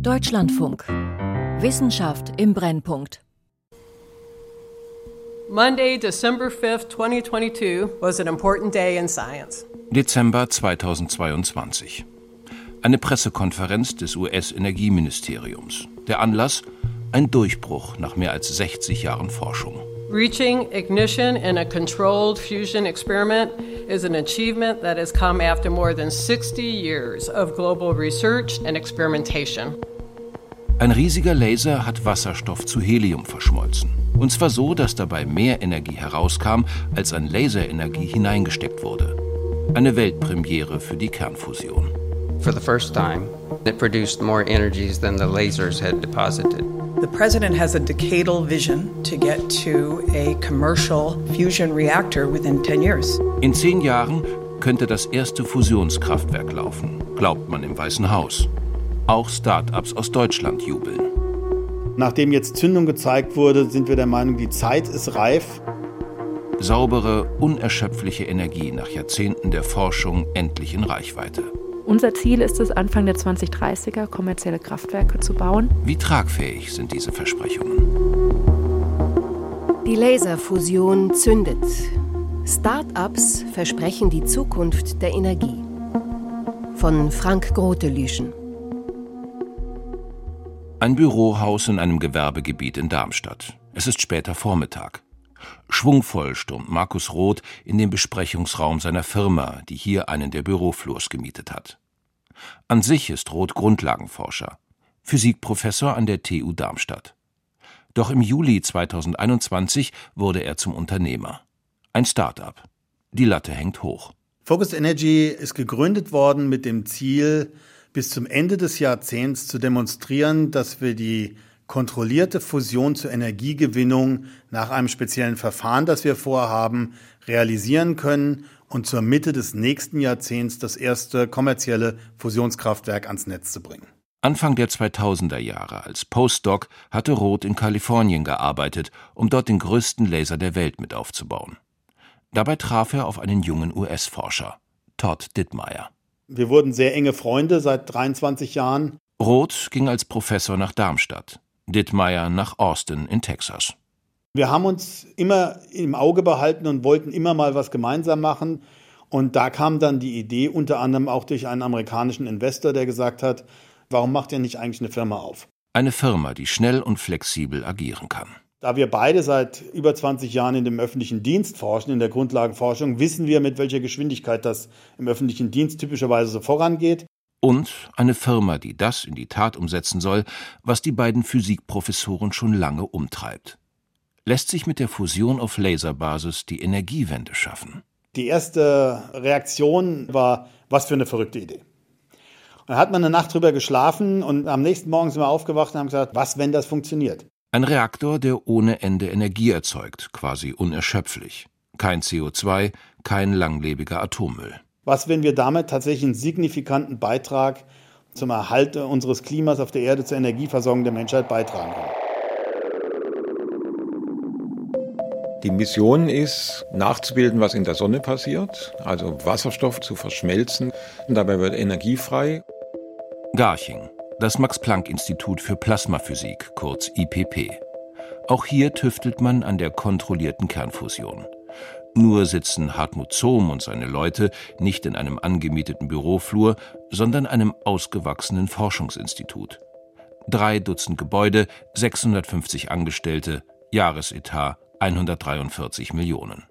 Deutschlandfunk. Wissenschaft im Brennpunkt. Monday, December 5th, 2022 was an important day in science. Dezember 2022. Eine Pressekonferenz des US-Energieministeriums. Der Anlass? Ein Durchbruch nach mehr als 60 Jahren Forschung. Reaching ignition in a controlled fusion experiment is an achievement that has come after more than 60 years of global research and experimentation. Ein riesiger Laser hat Wasserstoff zu Helium verschmolzen. Und zwar so, dass dabei mehr Energie herauskam, als an Laserenergie hineingesteckt wurde. Eine Weltpremiere für die Kernfusion. For the first time, it produced more energies than the lasers had deposited. The president has a decadal vision to get to a commercial fusion reactor within 10 years. In zehn Jahren könnte das erste Fusionskraftwerk laufen, glaubt man im Weißen Haus. Auch Start-ups aus Deutschland jubeln. Nachdem jetzt Zündung gezeigt wurde, sind wir der Meinung, die Zeit ist reif. Saubere, unerschöpfliche Energie nach Jahrzehnten der Forschung endlich in Reichweite. Unser Ziel ist es, Anfang der 2030er kommerzielle Kraftwerke zu bauen. Wie tragfähig sind diese Versprechungen? Die Laserfusion zündet. Start-ups versprechen die Zukunft der Energie. Von Frank Grotelüschen. Ein Bürohaus in einem Gewerbegebiet in Darmstadt. Es ist später Vormittag. Schwungvoll stürmt Markus Roth in den Besprechungsraum seiner Firma, die hier einen der Büroflurs gemietet hat. An sich ist Roth Grundlagenforscher, Physikprofessor an der TU Darmstadt. Doch im Juli 2021 wurde er zum Unternehmer. Ein Start-up. Die Latte hängt hoch. Focus Energy ist gegründet worden mit dem Ziel, bis zum Ende des Jahrzehnts zu demonstrieren, dass wir die kontrollierte Fusion zur Energiegewinnung nach einem speziellen Verfahren, das wir vorhaben, realisieren können und zur Mitte des nächsten Jahrzehnts das erste kommerzielle Fusionskraftwerk ans Netz zu bringen. Anfang der 2000er Jahre als Postdoc hatte Roth in Kalifornien gearbeitet, um dort den größten Laser der Welt mit aufzubauen. Dabei traf er auf einen jungen US-Forscher, Todd Dittmeier. Wir wurden sehr enge Freunde seit 23 Jahren. Roth ging als Professor nach Darmstadt, Dittmeier nach Austin in Texas. Wir haben uns immer im Auge behalten und wollten immer mal was gemeinsam machen. Und da kam dann die Idee, unter anderem auch durch einen amerikanischen Investor, der gesagt hat, warum macht ihr nicht eigentlich eine Firma auf? Eine Firma, die schnell und flexibel agieren kann. Da wir beide seit über 20 Jahren in dem öffentlichen Dienst forschen, in der Grundlagenforschung, wissen wir, mit welcher Geschwindigkeit das im öffentlichen Dienst typischerweise so vorangeht. Und eine Firma, die das in die Tat umsetzen soll, was die beiden Physikprofessoren schon lange umtreibt. Lässt sich mit der Fusion auf Laserbasis die Energiewende schaffen? Die erste Reaktion war, was für eine verrückte Idee. Dann hat man eine Nacht drüber geschlafen und am nächsten Morgen sind wir aufgewacht und haben gesagt, was, wenn das funktioniert? Ein Reaktor, der ohne Ende Energie erzeugt, quasi unerschöpflich. Kein CO2, kein langlebiger Atommüll. Was, wenn wir damit tatsächlich einen signifikanten Beitrag zum Erhalt unseres Klimas auf der Erde zur Energieversorgung der Menschheit beitragen können? Die Mission ist, nachzubilden, was in der Sonne passiert, also Wasserstoff zu verschmelzen. Und dabei wird Energie frei. Garching, das Max-Planck-Institut für Plasmaphysik, kurz IPP. Auch hier tüftelt man an der kontrollierten Kernfusion. Nur sitzen Hartmut Zohm und seine Leute nicht in einem angemieteten Büroflur, sondern einem ausgewachsenen Forschungsinstitut. Drei Dutzend Gebäude, 650 Angestellte, Jahresetat 143 Millionen.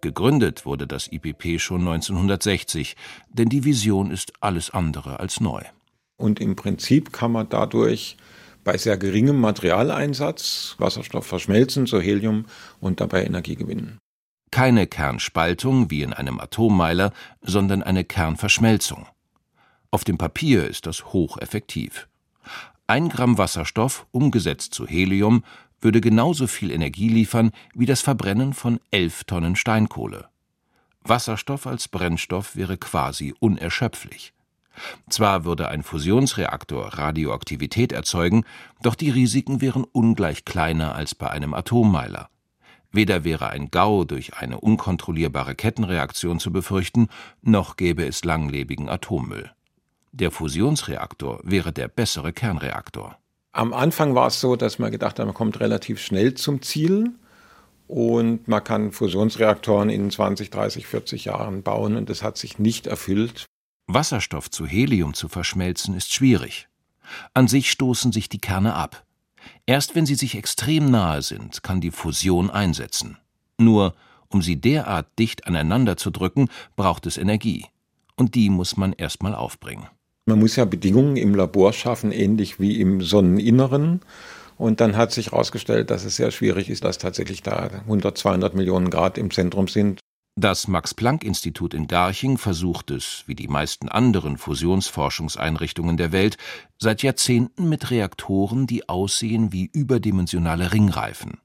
Gegründet wurde das IPP schon 1960, denn die Vision ist alles andere als neu. Und im Prinzip kann man dadurch bei sehr geringem Materialeinsatz Wasserstoff verschmelzen zu Helium und dabei Energie gewinnen. Keine Kernspaltung wie in einem Atommeiler, sondern eine Kernverschmelzung. Auf dem Papier ist das hocheffektiv. Ein Gramm Wasserstoff, umgesetzt zu Helium, würde genauso viel Energie liefern wie das Verbrennen von elf Tonnen Steinkohle. Wasserstoff als Brennstoff wäre quasi unerschöpflich. Zwar würde ein Fusionsreaktor Radioaktivität erzeugen, doch die Risiken wären ungleich kleiner als bei einem Atommeiler. Weder wäre ein GAU durch eine unkontrollierbare Kettenreaktion zu befürchten, noch gäbe es langlebigen Atommüll. Der Fusionsreaktor wäre der bessere Kernreaktor. Am Anfang war es so, dass man gedacht hat, man kommt relativ schnell zum Ziel und man kann Fusionsreaktoren in 20, 30, 40 Jahren bauen und das hat sich nicht erfüllt. Wasserstoff zu Helium zu verschmelzen ist schwierig. An sich stoßen sich die Kerne ab. Erst wenn sie sich extrem nahe sind, kann die Fusion einsetzen. Nur, um sie derart dicht aneinander zu drücken, braucht es Energie. Und die muss man erstmal aufbringen. Man muss ja Bedingungen im Labor schaffen, ähnlich wie im Sonneninneren. Und dann hat sich herausgestellt, dass es sehr schwierig ist, dass tatsächlich da 100, 200 Millionen Grad im Zentrum sind. Das Max-Planck-Institut in Garching versucht es, wie die meisten anderen Fusionsforschungseinrichtungen der Welt, seit Jahrzehnten mit Reaktoren, die aussehen wie überdimensionale Ringreifen.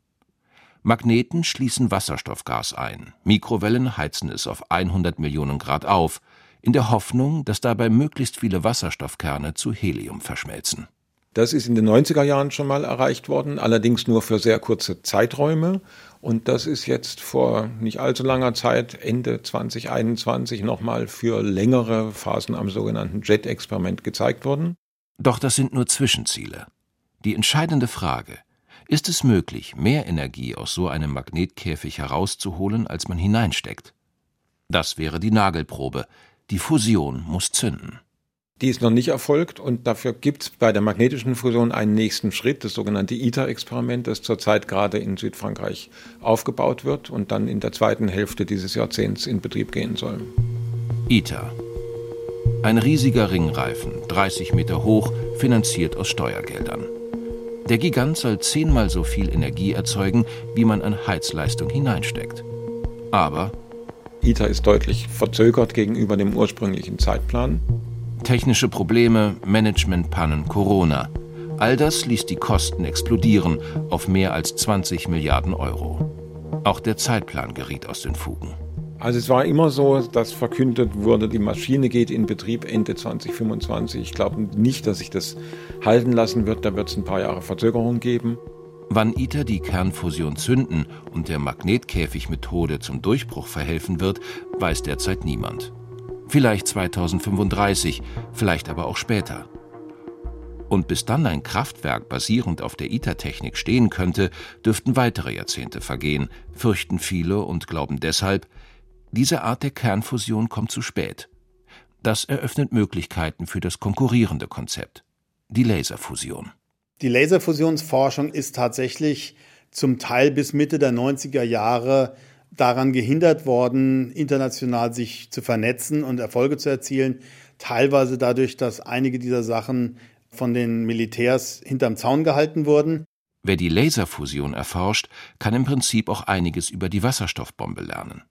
Magneten schließen Wasserstoffgas ein, Mikrowellen heizen es auf 100 Millionen Grad auf, in der Hoffnung, dass dabei möglichst viele Wasserstoffkerne zu Helium verschmelzen. Das ist in den 90er Jahren schon mal erreicht worden, allerdings nur für sehr kurze Zeiträume. Und das ist jetzt vor nicht allzu langer Zeit, Ende 2021, nochmal für längere Phasen am sogenannten JET-Experiment gezeigt worden. Doch das sind nur Zwischenziele. Die entscheidende Frage, ist es möglich, mehr Energie aus so einem Magnetkäfig herauszuholen, als man hineinsteckt? Das wäre die Nagelprobe. Die Fusion muss zünden. Die ist noch nicht erfolgt und dafür gibt es bei der magnetischen Fusion einen nächsten Schritt, das sogenannte ITER-Experiment, das zurzeit gerade in Südfrankreich aufgebaut wird und dann in der zweiten Hälfte dieses Jahrzehnts in Betrieb gehen soll. ITER. Ein riesiger Ringreifen, 30 Meter hoch, finanziert aus Steuergeldern. Der Gigant soll zehnmal so viel Energie erzeugen, wie man an Heizleistung hineinsteckt. Aber ITER ist deutlich verzögert gegenüber dem ursprünglichen Zeitplan. Technische Probleme, Managementpannen, Corona. All das ließ die Kosten explodieren auf mehr als 20 Milliarden Euro. Auch der Zeitplan geriet aus den Fugen. Also es war immer so, dass verkündet wurde, die Maschine geht in Betrieb Ende 2025. Ich glaube nicht, dass sich das halten lassen wird. Da wird es ein paar Jahre Verzögerung geben. Wann ITER die Kernfusion zünden und der Magnetkäfigmethode zum Durchbruch verhelfen wird, weiß derzeit niemand. Vielleicht 2035, vielleicht aber auch später. Und bis dann ein Kraftwerk basierend auf der ITER-Technik stehen könnte, dürften weitere Jahrzehnte vergehen, fürchten viele und glauben deshalb, diese Art der Kernfusion kommt zu spät. Das eröffnet Möglichkeiten für das konkurrierende Konzept, die Laserfusion. Die Laserfusionsforschung ist tatsächlich zum Teil bis Mitte der 90er Jahre daran gehindert worden, international sich zu vernetzen und Erfolge zu erzielen. Teilweise dadurch, dass einige dieser Sachen von den Militärs hinterm Zaun gehalten wurden. Wer die Laserfusion erforscht, kann im Prinzip auch einiges über die Wasserstoffbombe lernen.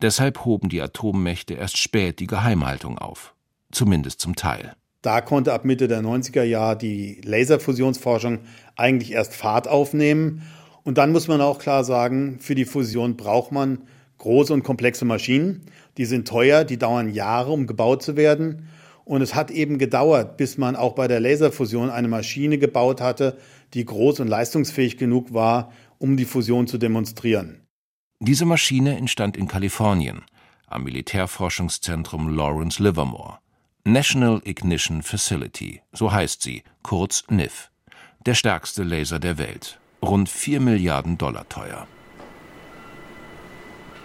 Deshalb hoben die Atommächte erst spät die Geheimhaltung auf. Zumindest zum Teil. Da konnte ab Mitte der 90er Jahre die Laserfusionsforschung eigentlich erst Fahrt aufnehmen. Und dann muss man auch klar sagen, für die Fusion braucht man große und komplexe Maschinen. Die sind teuer, die dauern Jahre, um gebaut zu werden. Und es hat eben gedauert, bis man auch bei der Laserfusion eine Maschine gebaut hatte, die groß und leistungsfähig genug war, um die Fusion zu demonstrieren. Diese Maschine entstand in Kalifornien am Militärforschungszentrum Lawrence Livermore. National Ignition Facility, so heißt sie, kurz NIF. Der stärkste Laser der Welt. Rund 4 Milliarden Dollar teuer.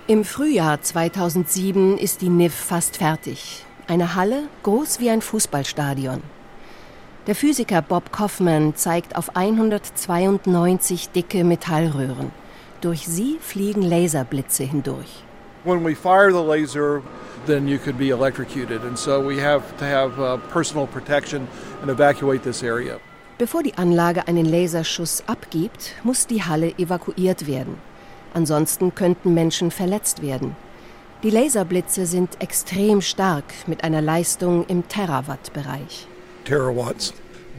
Im Frühjahr 2007 ist die NIF fast fertig. Eine Halle groß wie ein Fußballstadion. Der Physiker Bob Kaufman zeigt auf 192 dicke Metallröhren. Durch sie fliegen Laserblitze hindurch. When we fire the laser, then you could be electrocuted. And so we have to have uh, personal protection and evacuate this area. Bevor die Anlage einen Laserschuss abgibt, muss die Halle evakuiert werden. Ansonsten könnten Menschen verletzt werden. Die Laserblitze sind extrem stark mit einer Leistung im Terawatt-Bereich. Terawatts,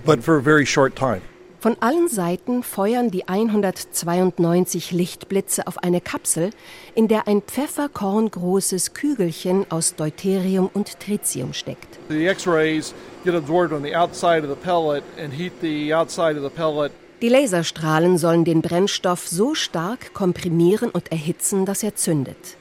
but for a very short time. Von allen Seiten feuern die 192 Lichtblitze auf eine Kapsel, in der ein pfefferkorngroßes Kügelchen aus Deuterium und Tritium steckt. The X-rays get absorbed on the outside of the pellet and heat the outside of the pellet. Die Laserstrahlen sollen den Brennstoff so stark komprimieren und erhitzen, dass er zündet.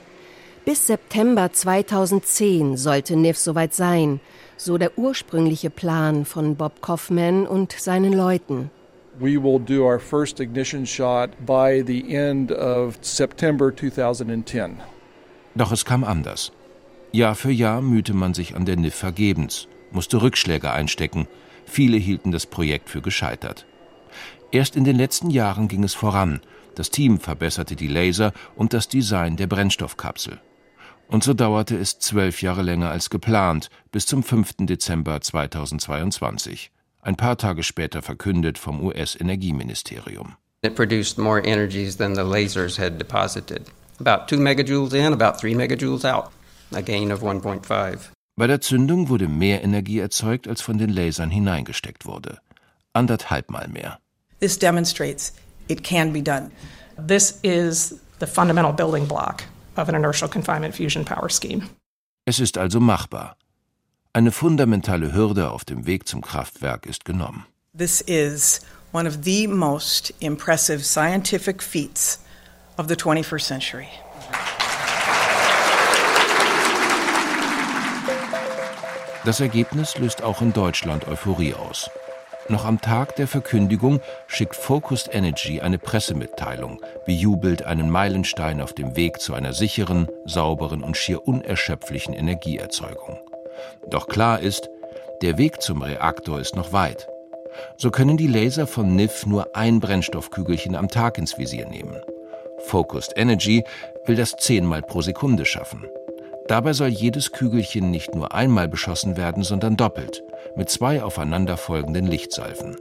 Bis September 2010 sollte NIF soweit sein, so der ursprüngliche Plan von Bob Kaufman und seinen Leuten. We will do our first ignition shot by the end of September 2010. Doch es kam anders. Jahr für Jahr mühte man sich an der NIF vergebens, musste Rückschläge einstecken. Viele hielten das Projekt für gescheitert. Erst in den letzten Jahren ging es voran. Das Team verbesserte die Laser und das Design der Brennstoffkapsel. Und so dauerte es zwölf Jahre länger als geplant, bis zum 5. Dezember 2022. Ein paar Tage später verkündet vom US-Energieministerium. It produced more energies than the lasers had deposited. About 2 megajoules in, about 3 megajoules out. A gain of 1.5. Bei der Zündung wurde mehr Energie erzeugt, als von den Lasern hineingesteckt wurde. Anderthalb Mal mehr. This demonstrates it can be done. This is the fundamental building block of an inertial confinement fusion power scheme. Es ist also machbar. Eine fundamentale Hürde auf dem Weg zum Kraftwerk ist genommen. This is one of the most impressive scientific feats of the 21st century. Das Ergebnis löst auch in Deutschland Euphorie aus. Noch am Tag der Verkündigung schickt Focused Energy eine Pressemitteilung, bejubelt einen Meilenstein auf dem Weg zu einer sicheren, sauberen und schier unerschöpflichen Energieerzeugung. Doch klar ist, der Weg zum Reaktor ist noch weit. So können die Laser von NIF nur ein Brennstoffkügelchen am Tag ins Visier nehmen. Focused Energy will das zehnmal pro Sekunde schaffen. Dabei soll jedes Kügelchen nicht nur einmal beschossen werden, sondern doppelt, mit zwei aufeinanderfolgenden Lichtsalven.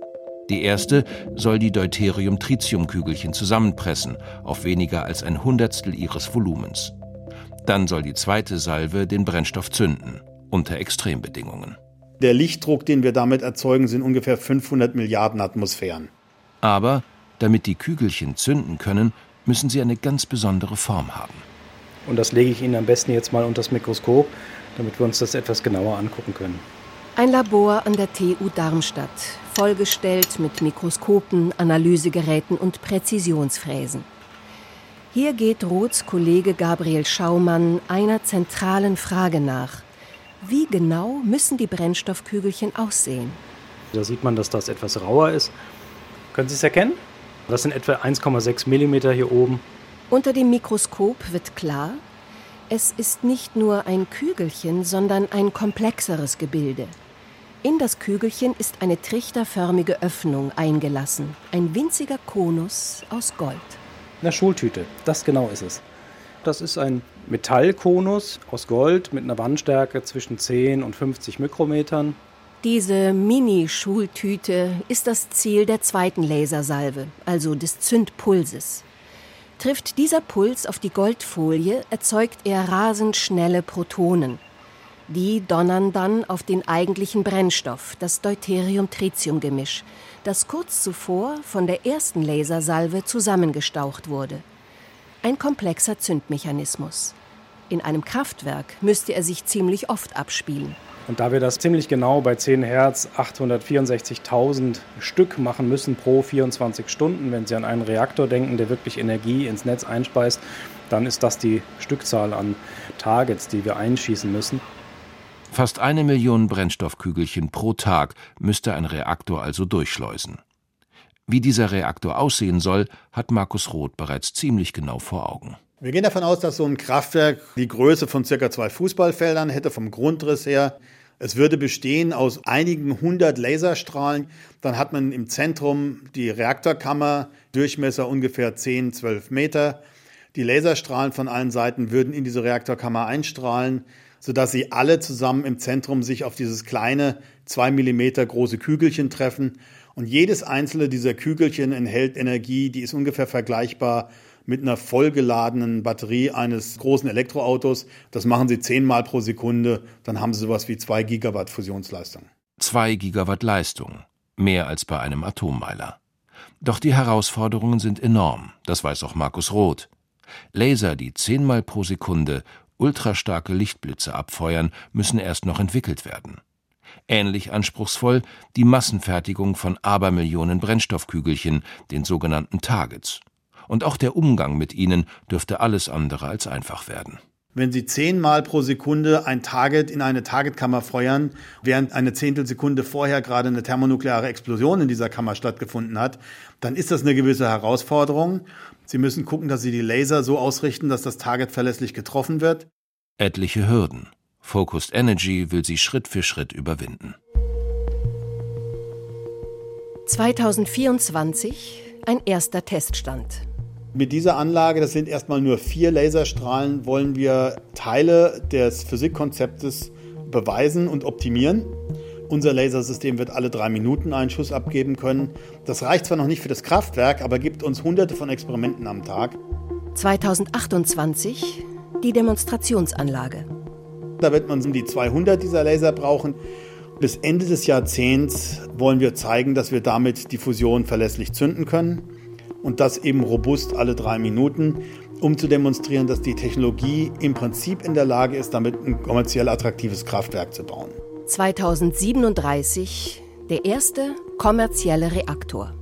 Die erste soll die Deuterium-Tritium-Kügelchen zusammenpressen auf weniger als ein Hundertstel ihres Volumens. Dann soll die zweite Salve den Brennstoff zünden, unter Extrembedingungen. Der Lichtdruck, den wir damit erzeugen, sind ungefähr 500 Milliarden Atmosphären. Aber damit die Kügelchen zünden können, müssen sie eine ganz besondere Form haben. Und das lege ich Ihnen am besten jetzt mal unter das Mikroskop, damit wir uns das etwas genauer angucken können. Ein Labor an der TU Darmstadt, vollgestellt mit Mikroskopen, Analysegeräten und Präzisionsfräsen. Hier geht Roths Kollege Gabriel Schaumann einer zentralen Frage nach. Wie genau müssen die Brennstoffkügelchen aussehen? Da sieht man, dass das etwas rauer ist. Können Sie es erkennen? Das sind etwa 1,6 mm hier oben. Unter dem Mikroskop wird klar, es ist nicht nur ein Kügelchen, sondern ein komplexeres Gebilde. In das Kügelchen ist eine trichterförmige Öffnung eingelassen, ein winziger Konus aus Gold. Eine Schultüte, das genau ist es. Das ist ein Metallkonus aus Gold mit einer Wandstärke zwischen 10 und 50 Mikrometern. Diese Mini-Schultüte ist das Ziel der zweiten Lasersalve, also des Zündpulses. Trifft dieser Puls auf die Goldfolie, erzeugt er rasend schnelle Protonen. Die donnern dann auf den eigentlichen Brennstoff, das Deuterium-Tritium-Gemisch, das kurz zuvor von der ersten Lasersalve zusammengestaucht wurde. Ein komplexer Zündmechanismus. In einem Kraftwerk müsste er sich ziemlich oft abspielen. Und da wir das ziemlich genau bei 10 Hertz 864.000 Stück machen müssen pro 24 Stunden, wenn Sie an einen Reaktor denken, der wirklich Energie ins Netz einspeist, dann ist das die Stückzahl an Targets, die wir einschießen müssen. Fast eine Million Brennstoffkügelchen pro Tag müsste ein Reaktor also durchschleusen. Wie dieser Reaktor aussehen soll, hat Markus Roth bereits ziemlich genau vor Augen. Wir gehen davon aus, dass so ein Kraftwerk die Größe von circa zwei Fußballfeldern hätte vom Grundriss her. Es würde bestehen aus einigen hundert Laserstrahlen. Dann hat man im Zentrum die Reaktorkammer, Durchmesser ungefähr 10, 12 Meter. Die Laserstrahlen von allen Seiten würden in diese Reaktorkammer einstrahlen, sodass sie alle zusammen im Zentrum sich auf dieses kleine, zwei Millimeter große Kügelchen treffen. Und jedes einzelne dieser Kügelchen enthält Energie, die ist ungefähr vergleichbar mit einer vollgeladenen Batterie eines großen Elektroautos. Das machen sie zehnmal pro Sekunde, dann haben sie sowas wie zwei Gigawatt Fusionsleistung. Zwei Gigawatt Leistung, mehr als bei einem Atommeiler. Doch die Herausforderungen sind enorm, das weiß auch Markus Roth. Laser, die zehnmal pro Sekunde ultrastarke Lichtblitze abfeuern, müssen erst noch entwickelt werden. Ähnlich anspruchsvoll die Massenfertigung von Abermillionen Brennstoffkügelchen, den sogenannten Targets. Und auch der Umgang mit ihnen dürfte alles andere als einfach werden. Wenn Sie zehnmal pro Sekunde ein Target in eine Targetkammer feuern, während eine Zehntelsekunde vorher gerade eine thermonukleare Explosion in dieser Kammer stattgefunden hat, dann ist das eine gewisse Herausforderung. Sie müssen gucken, dass Sie die Laser so ausrichten, dass das Target verlässlich getroffen wird. Etliche Hürden. Focused Energy will sie Schritt für Schritt überwinden. 2024 ein erster Teststand. Mit dieser Anlage, das sind erstmal nur vier Laserstrahlen, wollen wir Teile des Physikkonzeptes beweisen und optimieren. Unser Lasersystem wird alle drei Minuten einen Schuss abgeben können. Das reicht zwar noch nicht für das Kraftwerk, aber gibt uns hunderte von Experimenten am Tag. 2028 die Demonstrationsanlage. Da wird man um die 200 dieser Laser brauchen. Bis Ende des Jahrzehnts wollen wir zeigen, dass wir damit die Fusion verlässlich zünden können und das eben robust alle drei Minuten, um zu demonstrieren, dass die Technologie im Prinzip in der Lage ist, damit ein kommerziell attraktives Kraftwerk zu bauen. 2037 der erste kommerzielle Reaktor.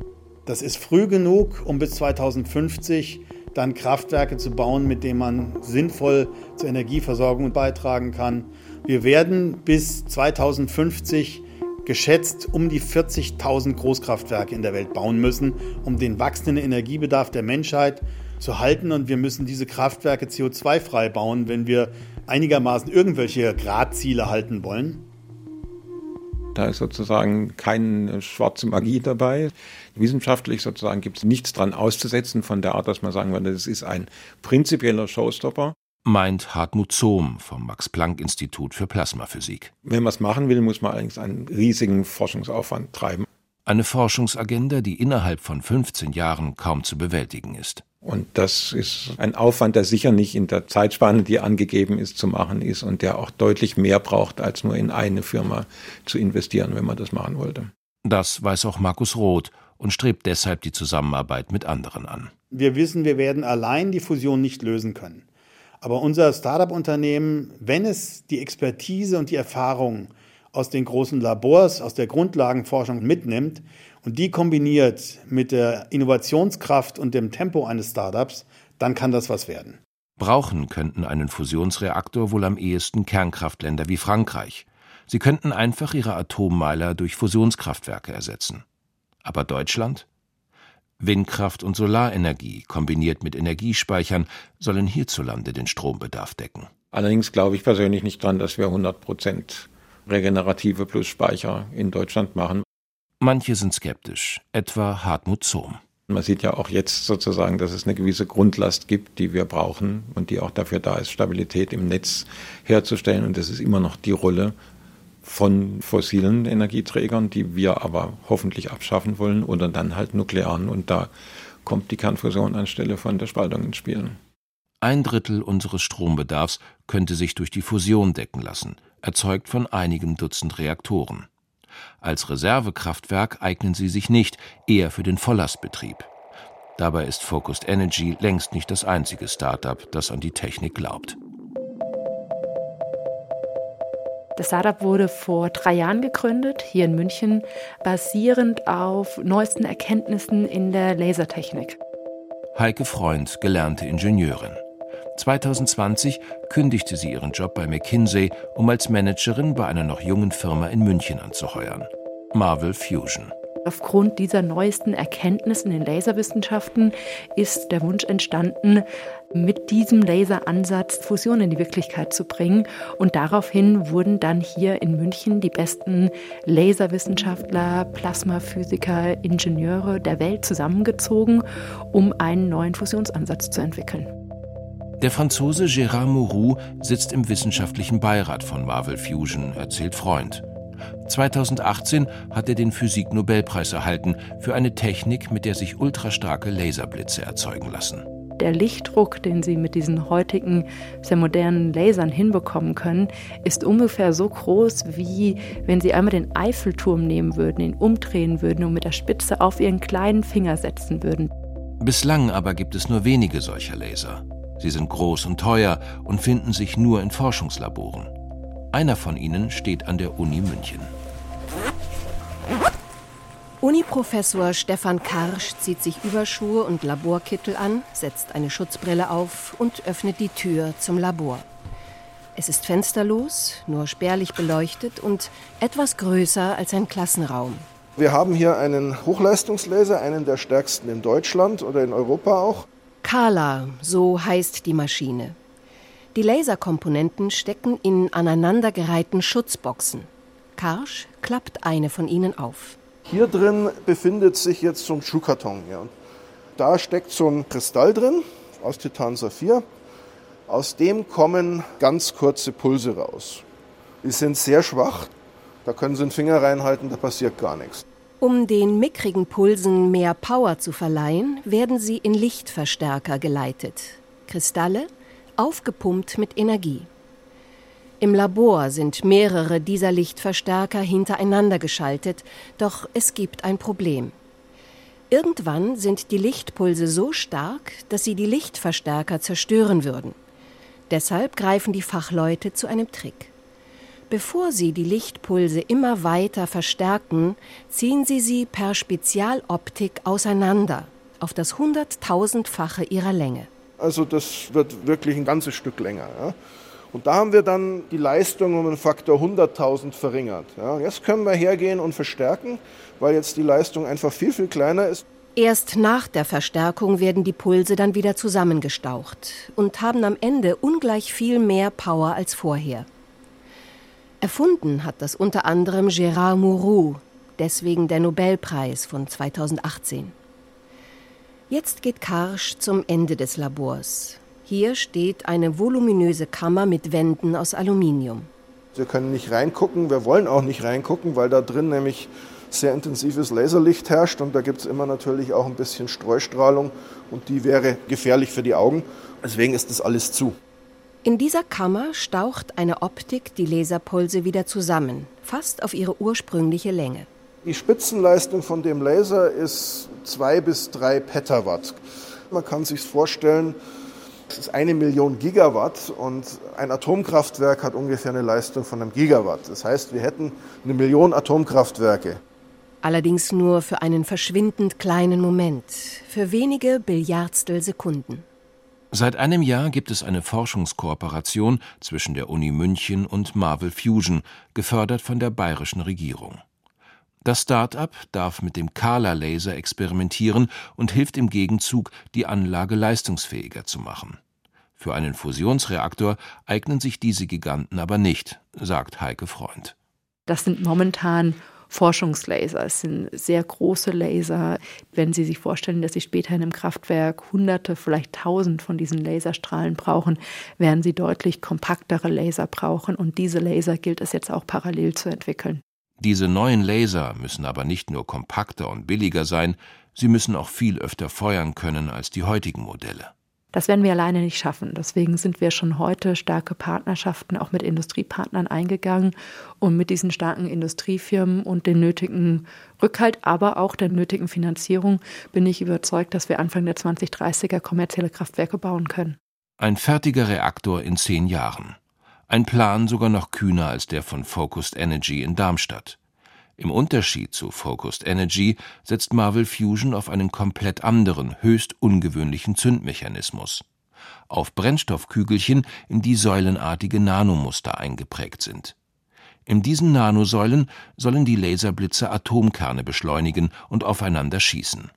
Das ist früh genug, um bis 2050 dann Kraftwerke zu bauen, mit denen man sinnvoll zur Energieversorgung beitragen kann. Wir werden bis 2050 geschätzt um die 40.000 Großkraftwerke in der Welt bauen müssen, um den wachsenden Energiebedarf der Menschheit zu halten. Und wir müssen diese Kraftwerke CO2-frei bauen, wenn wir einigermaßen irgendwelche Gradziele halten wollen. Da ist sozusagen keine schwarze Magie dabei. Wissenschaftlich sozusagen gibt es nichts dran auszusetzen von der Art, dass man sagen würde, das ist ein prinzipieller Showstopper meint Hartmut Zohm vom Max-Planck-Institut für Plasmaphysik. Wenn man es machen will, muss man allerdings einen riesigen Forschungsaufwand treiben. Eine Forschungsagenda, die innerhalb von 15 Jahren kaum zu bewältigen ist. Und das ist ein Aufwand, der sicher nicht in der Zeitspanne, die angegeben ist, zu machen ist und der auch deutlich mehr braucht, als nur in eine Firma zu investieren, wenn man das machen wollte. Das weiß auch Markus Roth und strebt deshalb die Zusammenarbeit mit anderen an. Wir wissen, wir werden allein die Fusion nicht lösen können. Aber unser Startup-Unternehmen, wenn es die Expertise und die Erfahrung aus den großen Labors, aus der Grundlagenforschung mitnimmt und die kombiniert mit der Innovationskraft und dem Tempo eines Startups, dann kann das was werden. Brauchen könnten einen Fusionsreaktor wohl am ehesten Kernkraftländer wie Frankreich. Sie könnten einfach ihre Atommeiler durch Fusionskraftwerke ersetzen. Aber Deutschland? Windkraft und Solarenergie kombiniert mit Energiespeichern sollen hierzulande den Strombedarf decken. Allerdings glaube ich persönlich nicht dran, dass wir 100 Prozent regenerative plus Speicher in Deutschland machen. Manche sind skeptisch, etwa Hartmut Zohm. Man sieht ja auch jetzt sozusagen, dass es eine gewisse Grundlast gibt, die wir brauchen und die auch dafür da ist, Stabilität im Netz herzustellen. Und das ist immer noch die Rolle von fossilen Energieträgern, die wir aber hoffentlich abschaffen wollen, oder dann halt nuklearen. Und da kommt die Kernfusion anstelle von der Spaltung ins Spiel. Ein Drittel unseres Strombedarfs könnte sich durch die Fusion decken lassen, erzeugt von einigen Dutzend Reaktoren. Als Reservekraftwerk eignen sie sich nicht, eher für den Volllastbetrieb. Dabei ist Focused Energy längst nicht das einzige Start-up, das an die Technik glaubt. Das Startup wurde vor drei Jahren gegründet, hier in München, basierend auf neuesten Erkenntnissen in der Lasertechnik. Heike Freund, gelernte Ingenieurin. 2020 kündigte sie ihren Job bei McKinsey, um als Managerin bei einer noch jungen Firma in München anzuheuern. Marvel Fusion. Aufgrund dieser neuesten Erkenntnisse in den Laserwissenschaften ist der Wunsch entstanden, mit diesem Laseransatz Fusion in die Wirklichkeit zu bringen. Und daraufhin wurden dann hier in München die besten Laserwissenschaftler, Plasmaphysiker, Ingenieure der Welt zusammengezogen, um einen neuen Fusionsansatz zu entwickeln. Der Franzose Gérard Mourou sitzt im wissenschaftlichen Beirat von Marvel Fusion, erzählt Freund. 2018 hat er den Physiknobelpreis erhalten für eine Technik, mit der sich ultrastarke Laserblitze erzeugen lassen. Der Lichtdruck, den Sie mit diesen heutigen sehr modernen Lasern hinbekommen können, ist ungefähr so groß, wie wenn Sie einmal den Eiffelturm nehmen würden, ihn umdrehen würden und mit der Spitze auf Ihren kleinen Finger setzen würden. Bislang aber gibt es nur wenige solcher Laser. Sie sind groß und teuer und finden sich nur in Forschungslaboren. Einer von ihnen steht an der Uni München. Uniprofessor Stefan Karsch zieht sich Überschuhe und Laborkittel an, setzt eine Schutzbrille auf und öffnet die Tür zum Labor. Es ist fensterlos, nur spärlich beleuchtet und etwas größer als ein Klassenraum. Wir haben hier einen Hochleistungslaser, einen der stärksten in Deutschland oder in Europa auch. Kala, so heißt die Maschine. Die Laserkomponenten stecken in aneinandergereihten Schutzboxen. Karsch klappt eine von ihnen auf. Hier drin befindet sich jetzt so ein Schuhkarton. Ja. Da steckt so ein Kristall drin aus Titan Saphir. Aus dem kommen ganz kurze Pulse raus. Die sind sehr schwach. Da können Sie den Finger reinhalten, da passiert gar nichts. Um den mickrigen Pulsen mehr Power zu verleihen, werden sie in Lichtverstärker geleitet. Kristalle, aufgepumpt mit Energie. Im Labor sind mehrere dieser Lichtverstärker hintereinander geschaltet, doch es gibt ein Problem. Irgendwann sind die Lichtpulse so stark, dass sie die Lichtverstärker zerstören würden. Deshalb greifen die Fachleute zu einem Trick. Bevor sie die Lichtpulse immer weiter verstärken, ziehen sie sie per Spezialoptik auseinander auf das hunderttausendfache ihrer Länge. Also das wird wirklich ein ganzes Stück länger. Ja. Und da haben wir dann die Leistung um einen Faktor 100.000 verringert. Ja. Jetzt können wir hergehen und verstärken, weil jetzt die Leistung einfach viel, viel kleiner ist. Erst nach der Verstärkung werden die Pulse dann wieder zusammengestaucht und haben am Ende ungleich viel mehr Power als vorher. Erfunden hat das unter anderem Gérard Mourou, deswegen der Nobelpreis von 2018. Jetzt geht Karsch zum Ende des Labors. Hier steht eine voluminöse Kammer mit Wänden aus Aluminium. Wir können nicht reingucken, wir wollen auch nicht reingucken, weil da drin nämlich sehr intensives Laserlicht herrscht und da gibt es immer natürlich auch ein bisschen Streustrahlung und die wäre gefährlich für die Augen. Deswegen ist das alles zu. In dieser Kammer staucht eine Optik die Laserpulse wieder zusammen, fast auf ihre ursprüngliche Länge. Die Spitzenleistung von dem Laser ist zwei bis drei Petawatt. Man kann sich vorstellen, es ist eine Million Gigawatt und ein Atomkraftwerk hat ungefähr eine Leistung von einem Gigawatt. Das heißt, wir hätten eine Million Atomkraftwerke. Allerdings nur für einen verschwindend kleinen Moment, für wenige Billiardstel Sekunden. Seit einem Jahr gibt es eine Forschungskooperation zwischen der Uni München und Marvel Fusion, gefördert von der bayerischen Regierung. Das Start-up darf mit dem Kala-Laser experimentieren und hilft im Gegenzug, die Anlage leistungsfähiger zu machen. Für einen Fusionsreaktor eignen sich diese Giganten aber nicht, sagt Heike Freund. Das sind momentan Forschungslaser. Es sind sehr große Laser. Wenn Sie sich vorstellen, dass Sie später in einem Kraftwerk hunderte, vielleicht tausend von diesen Laserstrahlen brauchen, werden Sie deutlich kompaktere Laser brauchen. Und diese Laser gilt es jetzt auch parallel zu entwickeln. Diese neuen Laser müssen aber nicht nur kompakter und billiger sein, sie müssen auch viel öfter feuern können als die heutigen Modelle. Das werden wir alleine nicht schaffen. Deswegen sind wir schon heute starke Partnerschaften auch mit Industriepartnern eingegangen und mit diesen starken Industriefirmen und den nötigen Rückhalt, aber auch der nötigen Finanzierung bin ich überzeugt, dass wir Anfang der 2030er kommerzielle Kraftwerke bauen können. Ein fertiger Reaktor in zehn Jahren. Ein Plan sogar noch kühner als der von Focused Energy in Darmstadt. Im Unterschied zu Focused Energy setzt Marvel Fusion auf einen komplett anderen, höchst ungewöhnlichen Zündmechanismus. Auf Brennstoffkügelchen, in die säulenartige Nanomuster eingeprägt sind. In diesen Nanosäulen sollen die Laserblitze Atomkerne beschleunigen und aufeinander schießen.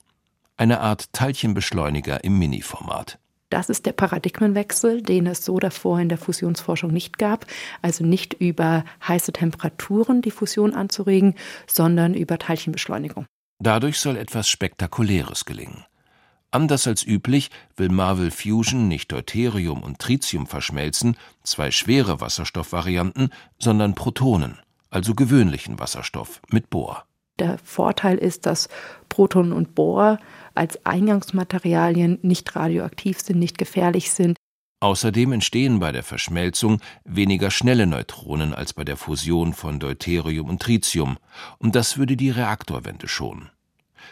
Eine Art Teilchenbeschleuniger im Mini-Format. Das ist der Paradigmenwechsel, den es so davor in der Fusionsforschung nicht gab. Also nicht über heiße Temperaturen die Fusion anzuregen, sondern über Teilchenbeschleunigung. Dadurch soll etwas Spektakuläres gelingen. Anders als üblich will Marvel Fusion nicht Deuterium und Tritium verschmelzen, zwei schwere Wasserstoffvarianten, sondern Protonen, also gewöhnlichen Wasserstoff mit Bohr. Der Vorteil ist, dass Proton und Bohr als Eingangsmaterialien nicht radioaktiv sind, nicht gefährlich sind. Außerdem entstehen bei der Verschmelzung weniger schnelle Neutronen als bei der Fusion von Deuterium und Tritium, und das würde die Reaktorwende schonen.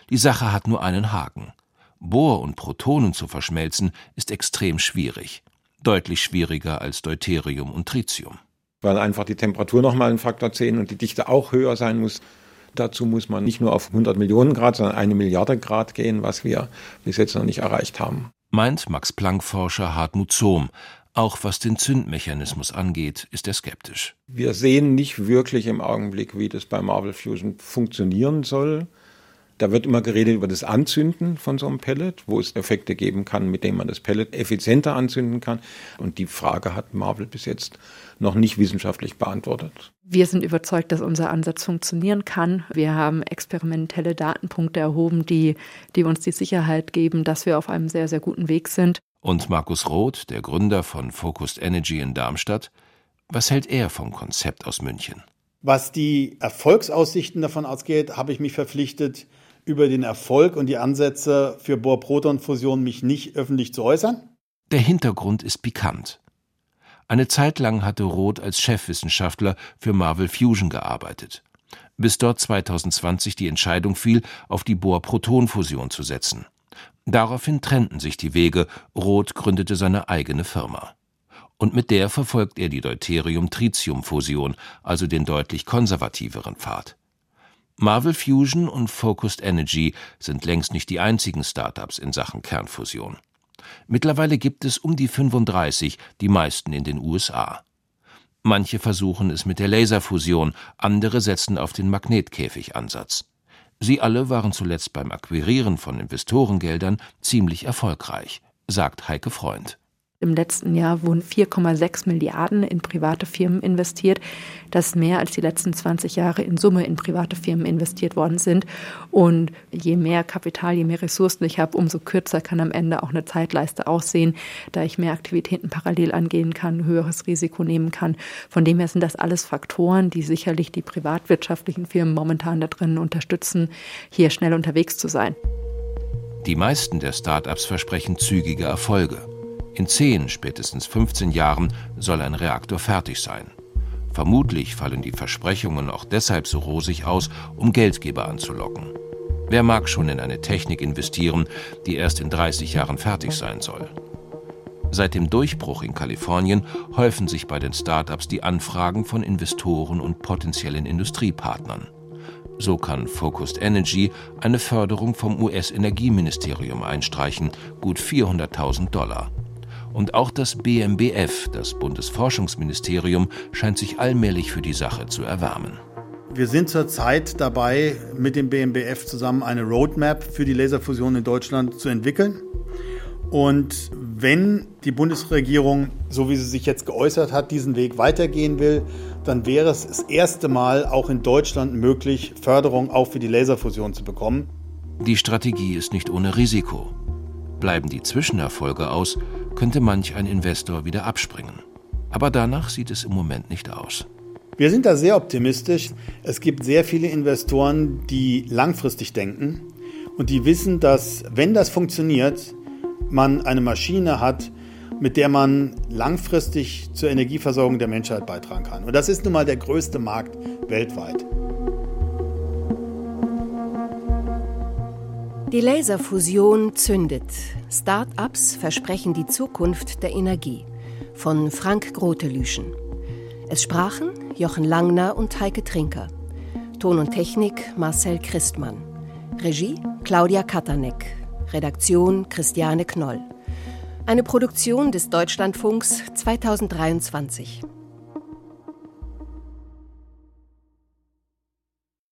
Die Sache hat nur einen Haken. Bohr und Protonen zu verschmelzen ist extrem schwierig, deutlich schwieriger als Deuterium und Tritium. Weil einfach die Temperatur nochmal ein Faktor 10 und die Dichte auch höher sein muss. Dazu muss man nicht nur auf 100 Millionen Grad, sondern eine Milliarde Grad gehen, was wir bis jetzt noch nicht erreicht haben. Meint Max-Planck-Forscher Hartmut Zohm, Auch was den Zündmechanismus angeht, ist er skeptisch. Wir sehen nicht wirklich im Augenblick, wie das bei Marvel Fusion funktionieren soll. Da wird immer geredet über das Anzünden von so einem Pellet, wo es Effekte geben kann, mit denen man das Pellet effizienter anzünden kann. Und die Frage hat Marvel bis jetzt noch nicht wissenschaftlich beantwortet. Wir sind überzeugt, dass unser Ansatz funktionieren kann. Wir haben experimentelle Datenpunkte erhoben, die, die uns die Sicherheit geben, dass wir auf einem sehr, sehr guten Weg sind. Und Markus Roth, der Gründer von Focused Energy in Darmstadt, was hält er vom Konzept aus München? Was die Erfolgsaussichten davon ausgeht, habe ich mich verpflichtet, über den Erfolg und die Ansätze für Bohr-Proton-Fusion mich nicht öffentlich zu äußern? Der Hintergrund ist pikant. Eine Zeit lang hatte Roth als Chefwissenschaftler für Marvel Fusion gearbeitet, bis dort 2020 die Entscheidung fiel, auf die Bohr-Proton-Fusion zu setzen. Daraufhin trennten sich die Wege, Roth gründete seine eigene Firma. Und mit der verfolgt er die Deuterium-Tritium-Fusion, also den deutlich konservativeren Pfad. Marvel Fusion und Focused Energy sind längst nicht die einzigen Startups in Sachen Kernfusion. Mittlerweile gibt es um die 35, die meisten in den USA. Manche versuchen es mit der Laserfusion, andere setzen auf den Magnetkäfigansatz. Sie alle waren zuletzt beim Akquirieren von Investorengeldern ziemlich erfolgreich, sagt Heike Freund. Im letzten Jahr wurden 4,6 Milliarden in private Firmen investiert. Das ist mehr als die letzten 20 Jahre in Summe in private Firmen investiert worden sind. Und je mehr Kapital, je mehr Ressourcen ich habe, umso kürzer kann am Ende auch eine Zeitleiste aussehen, da ich mehr Aktivitäten parallel angehen kann, höheres Risiko nehmen kann. Von dem her sind das alles Faktoren, die sicherlich die privatwirtschaftlichen Firmen momentan da drin unterstützen, hier schnell unterwegs zu sein. Die meisten der Startups versprechen zügige Erfolge. In 10, spätestens 15 Jahren soll ein Reaktor fertig sein. Vermutlich fallen die Versprechungen auch deshalb so rosig aus, um Geldgeber anzulocken. Wer mag schon in eine Technik investieren, die erst in 30 Jahren fertig sein soll? Seit dem Durchbruch in Kalifornien häufen sich bei den Startups die Anfragen von Investoren und potenziellen Industriepartnern. So kann Focused Energy eine Förderung vom US-Energieministerium einstreichen, gut 400.000 Dollar. Und auch das BMBF, das Bundesforschungsministerium, scheint sich allmählich für die Sache zu erwärmen. Wir sind zurzeit dabei, mit dem BMBF zusammen eine Roadmap für die Laserfusion in Deutschland zu entwickeln. Und wenn die Bundesregierung, so wie sie sich jetzt geäußert hat, diesen Weg weitergehen will, dann wäre es das erste Mal auch in Deutschland möglich, Förderung auch für die Laserfusion zu bekommen. Die Strategie ist nicht ohne Risiko. Bleiben die Zwischenerfolge aus, könnte manch ein Investor wieder abspringen. Aber danach sieht es im Moment nicht aus. Wir sind da sehr optimistisch. Es gibt sehr viele Investoren, die langfristig denken und die wissen, dass wenn das funktioniert, man eine Maschine hat, mit der man langfristig zur Energieversorgung der Menschheit beitragen kann. Und das ist nun mal der größte Markt weltweit. Die Laserfusion zündet. Start-ups versprechen die Zukunft der Energie. Von Frank Grotelüschen. Es sprachen Jochen Langner und Heike Trinker. Ton und Technik Marcel Christmann. Regie Claudia Katanek. Redaktion Christiane Knoll. Eine Produktion des Deutschlandfunks 2023.